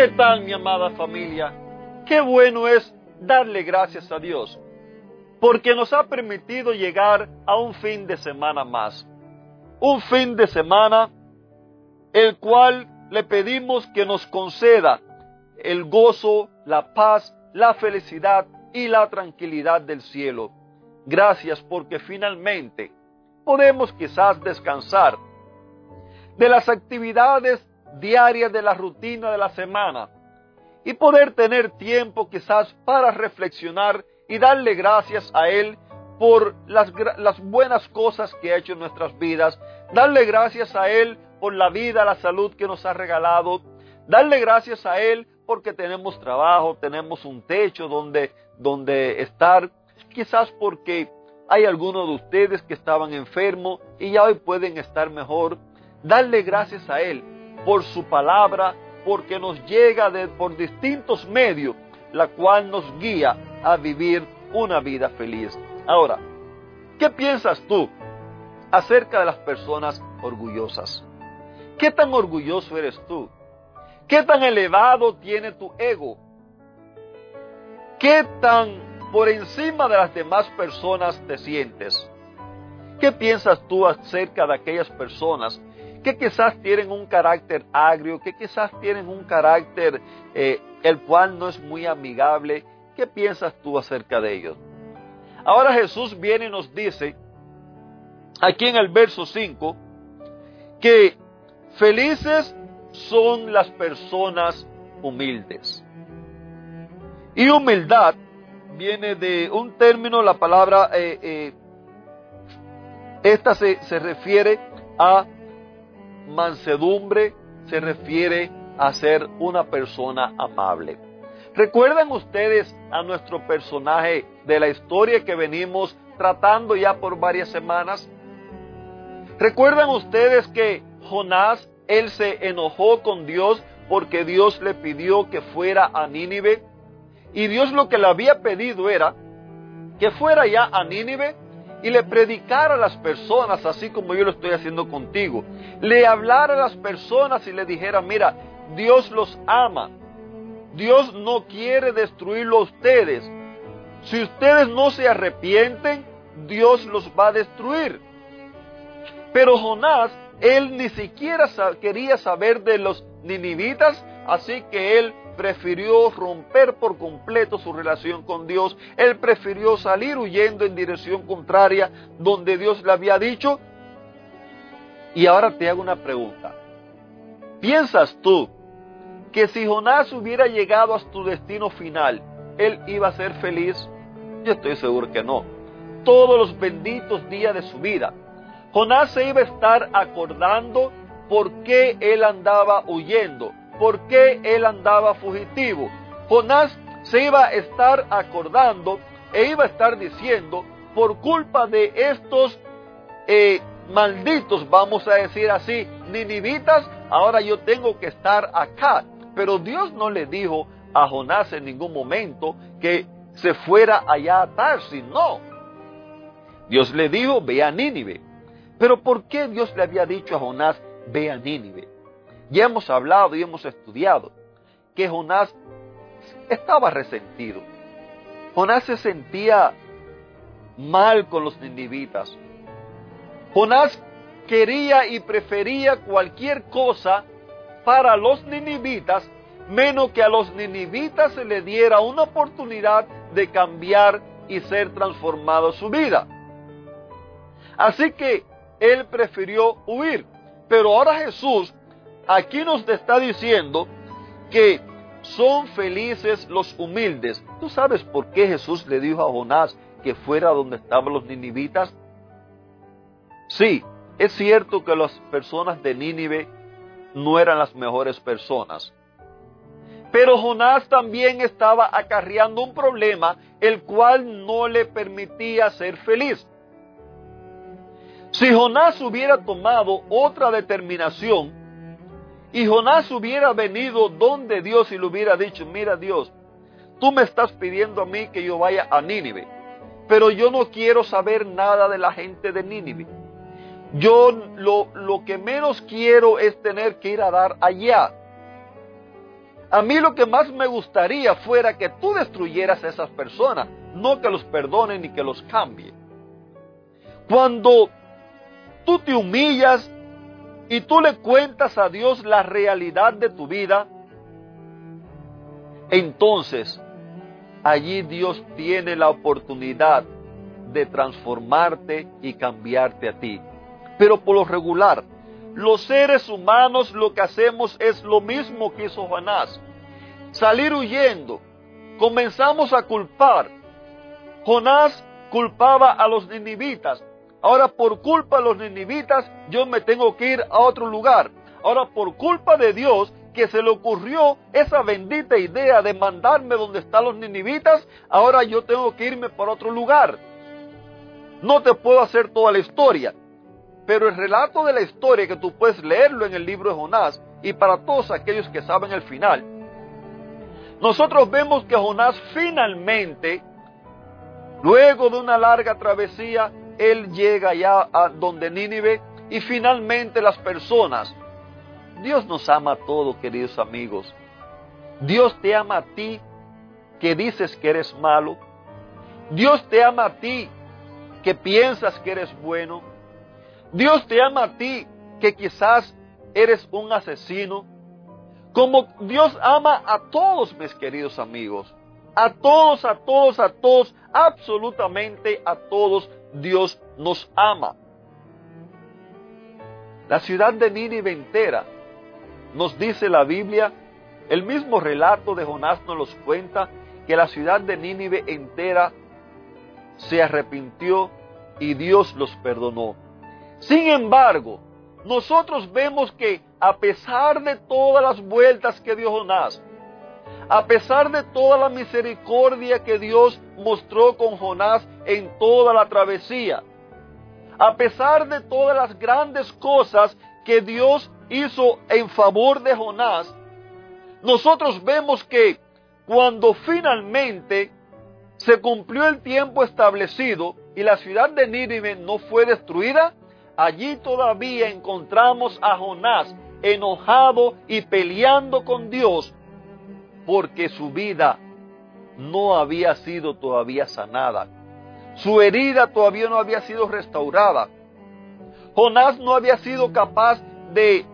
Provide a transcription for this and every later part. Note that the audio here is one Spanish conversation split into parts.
¿Qué tal mi amada familia? Qué bueno es darle gracias a Dios, porque nos ha permitido llegar a un fin de semana más. Un fin de semana el cual le pedimos que nos conceda el gozo, la paz, la felicidad y la tranquilidad del cielo. Gracias porque finalmente podemos quizás descansar de las actividades diarias de la rutina de la semana y poder tener tiempo quizás para reflexionar y darle gracias a Él por las, las, buenas cosas que ha hecho en nuestras vidas, darle gracias a Él por la vida, la salud que nos ha regalado, darle gracias a Él porque tenemos trabajo, tenemos un techo donde, donde estar, quizás porque hay algunos de ustedes que estaban enfermos y ya hoy pueden estar mejor, darle gracias a Él por su palabra, porque nos llega por distintos medios, la cual nos guía a vivir una vida feliz. Ahora, ¿qué piensas tú acerca de las personas orgullosas? ¿Qué tan orgulloso eres tú? ¿Qué tan elevado tiene tu ego? ¿Qué tan por encima de las demás personas te sientes? ¿Qué piensas tú acerca de aquellas personas que quizás tienen un carácter agrio, que quizás tienen un carácter eh, el cual no es muy amigable. ¿Qué piensas tú acerca de ellos? Ahora Jesús viene y nos dice, aquí en el verso 5, que felices son las personas humildes. Y humildad viene de un término, la palabra, eh, eh, esta se, se refiere a mansedumbre se refiere a ser una persona amable. ¿Recuerdan ustedes a nuestro personaje de la historia que venimos tratando ya por varias semanas? ¿Recuerdan ustedes que Jonás, él se enojó con Dios porque Dios le pidió que fuera a Nínive? Y Dios lo que le había pedido era que fuera ya a Nínive y le predicara a las personas, así como yo lo estoy haciendo contigo. Le hablara a las personas y le dijera, mira, Dios los ama. Dios no quiere destruirlo a ustedes. Si ustedes no se arrepienten, Dios los va a destruir. Pero Jonás, él ni siquiera quería saber de los ninivitas, así que él prefirió romper por completo su relación con Dios. Él prefirió salir huyendo en dirección contraria donde Dios le había dicho. Y ahora te hago una pregunta. ¿Piensas tú que si Jonás hubiera llegado a su destino final, él iba a ser feliz? Yo estoy seguro que no. Todos los benditos días de su vida. Jonás se iba a estar acordando por qué él andaba huyendo por qué él andaba fugitivo. Jonás se iba a estar acordando e iba a estar diciendo, por culpa de estos eh, malditos, vamos a decir así, ninivitas, ahora yo tengo que estar acá. Pero Dios no le dijo a Jonás en ningún momento que se fuera allá a Tarsis, no. Dios le dijo, ve a Nínive. Pero ¿por qué Dios le había dicho a Jonás, ve a Nínive? Ya hemos hablado y hemos estudiado que Jonás estaba resentido. Jonás se sentía mal con los ninivitas. Jonás quería y prefería cualquier cosa para los ninivitas, menos que a los ninivitas se le diera una oportunidad de cambiar y ser transformado su vida. Así que él prefirió huir. Pero ahora Jesús aquí nos está diciendo que son felices los humildes. ¿Tú sabes por qué Jesús le dijo a Jonás que fuera donde estaban los ninivitas? Sí, es cierto que las personas de Nínive no eran las mejores personas. Pero Jonás también estaba acarreando un problema el cual no le permitía ser feliz. Si Jonás hubiera tomado otra determinación y Jonás hubiera venido donde Dios y le hubiera dicho, mira Dios, tú me estás pidiendo a mí que yo vaya a Nínive, pero yo no quiero saber nada de la gente de Nínive. Yo lo, lo que menos quiero es tener que ir a dar allá. A mí lo que más me gustaría fuera que tú destruyeras a esas personas, no que los perdonen ni que los cambie. Cuando tú te humillas y tú le cuentas a Dios la realidad de tu vida, entonces allí Dios tiene la oportunidad de transformarte y cambiarte a ti. Pero por lo regular, los seres humanos lo que hacemos es lo mismo que hizo Jonás. Salir huyendo. Comenzamos a culpar. Jonás culpaba a los ninivitas. Ahora por culpa de los ninivitas yo me tengo que ir a otro lugar. Ahora por culpa de Dios que se le ocurrió esa bendita idea de mandarme donde están los ninivitas, ahora yo tengo que irme para otro lugar. No te puedo hacer toda la historia, pero el relato de la historia que tú puedes leerlo en el libro de Jonás y para todos aquellos que saben el final, nosotros vemos que Jonás finalmente, luego de una larga travesía, él llega ya a donde Nínive y finalmente las personas. Dios nos ama a todos, queridos amigos. Dios te ama a ti que dices que eres malo. Dios te ama a ti que piensas que eres bueno. Dios te ama a ti que quizás eres un asesino. Como Dios ama a todos mis queridos amigos. A todos, a todos, a todos, absolutamente a todos Dios nos ama. La ciudad de Nínive entera, nos dice la Biblia, el mismo relato de Jonás nos los cuenta, que la ciudad de Nínive entera se arrepintió y Dios los perdonó. Sin embargo, nosotros vemos que a pesar de todas las vueltas que dio Jonás, a pesar de toda la misericordia que Dios mostró con Jonás en toda la travesía, a pesar de todas las grandes cosas que Dios hizo en favor de Jonás, nosotros vemos que cuando finalmente se cumplió el tiempo establecido y la ciudad de Nínive no fue destruida, allí todavía encontramos a Jonás enojado y peleando con Dios porque su vida no había sido todavía sanada. Su herida todavía no había sido restaurada. Jonás no había sido capaz de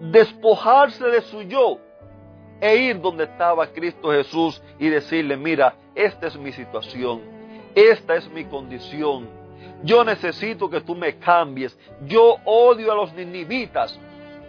despojarse de su yo e ir donde estaba Cristo Jesús y decirle, mira, esta es mi situación, esta es mi condición, yo necesito que tú me cambies, yo odio a los ninivitas,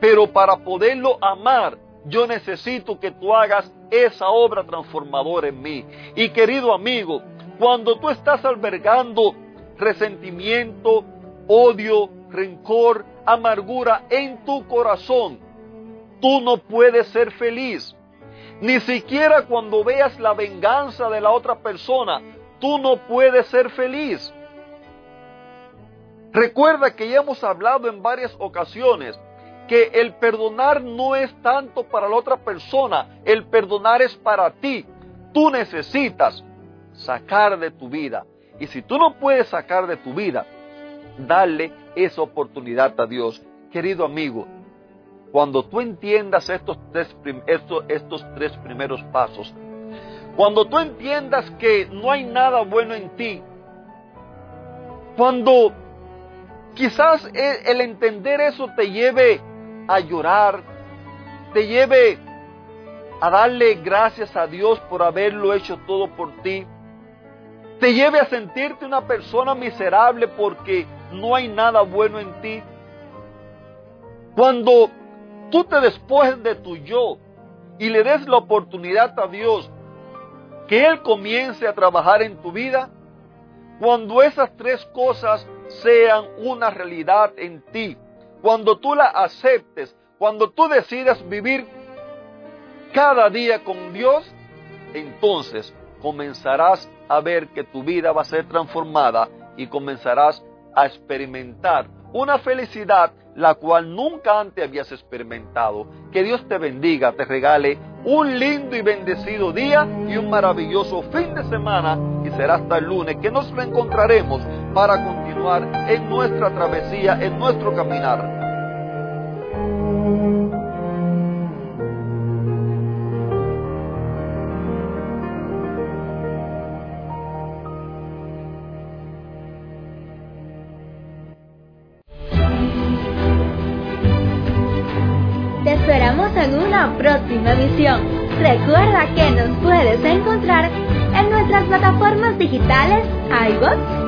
pero para poderlo amar, yo necesito que tú hagas esa obra transformadora en mí. Y querido amigo, cuando tú estás albergando resentimiento, odio, rencor, amargura en tu corazón, tú no puedes ser feliz. Ni siquiera cuando veas la venganza de la otra persona, tú no puedes ser feliz. Recuerda que ya hemos hablado en varias ocasiones que el perdonar no es tanto para la otra persona, el perdonar es para ti. Tú necesitas sacar de tu vida. Y si tú no puedes sacar de tu vida, dale esa oportunidad a Dios. Querido amigo, cuando tú entiendas estos tres, estos, estos tres primeros pasos, cuando tú entiendas que no hay nada bueno en ti, cuando quizás el entender eso te lleve a llorar, te lleve a darle gracias a Dios por haberlo hecho todo por ti, te lleve a sentirte una persona miserable porque no hay nada bueno en ti. Cuando tú te despojes de tu yo y le des la oportunidad a Dios que Él comience a trabajar en tu vida, cuando esas tres cosas sean una realidad en ti, cuando tú la aceptes, Cuando tú decidas vivir cada día con Dios, entonces comenzarás a ver que tu vida va a ser transformada y comenzarás a experimentar una felicidad la cual nunca antes habías experimentado. Que Dios te bendiga, te regale un lindo y bendecido día y un maravilloso fin de semana y será hasta el lunes que nos reencontraremos para continuar en nuestra travesía, en nuestro caminar. Te esperamos en una próxima emisión. Recuerda que nos puedes encontrar en nuestras plataformas digitales iBots,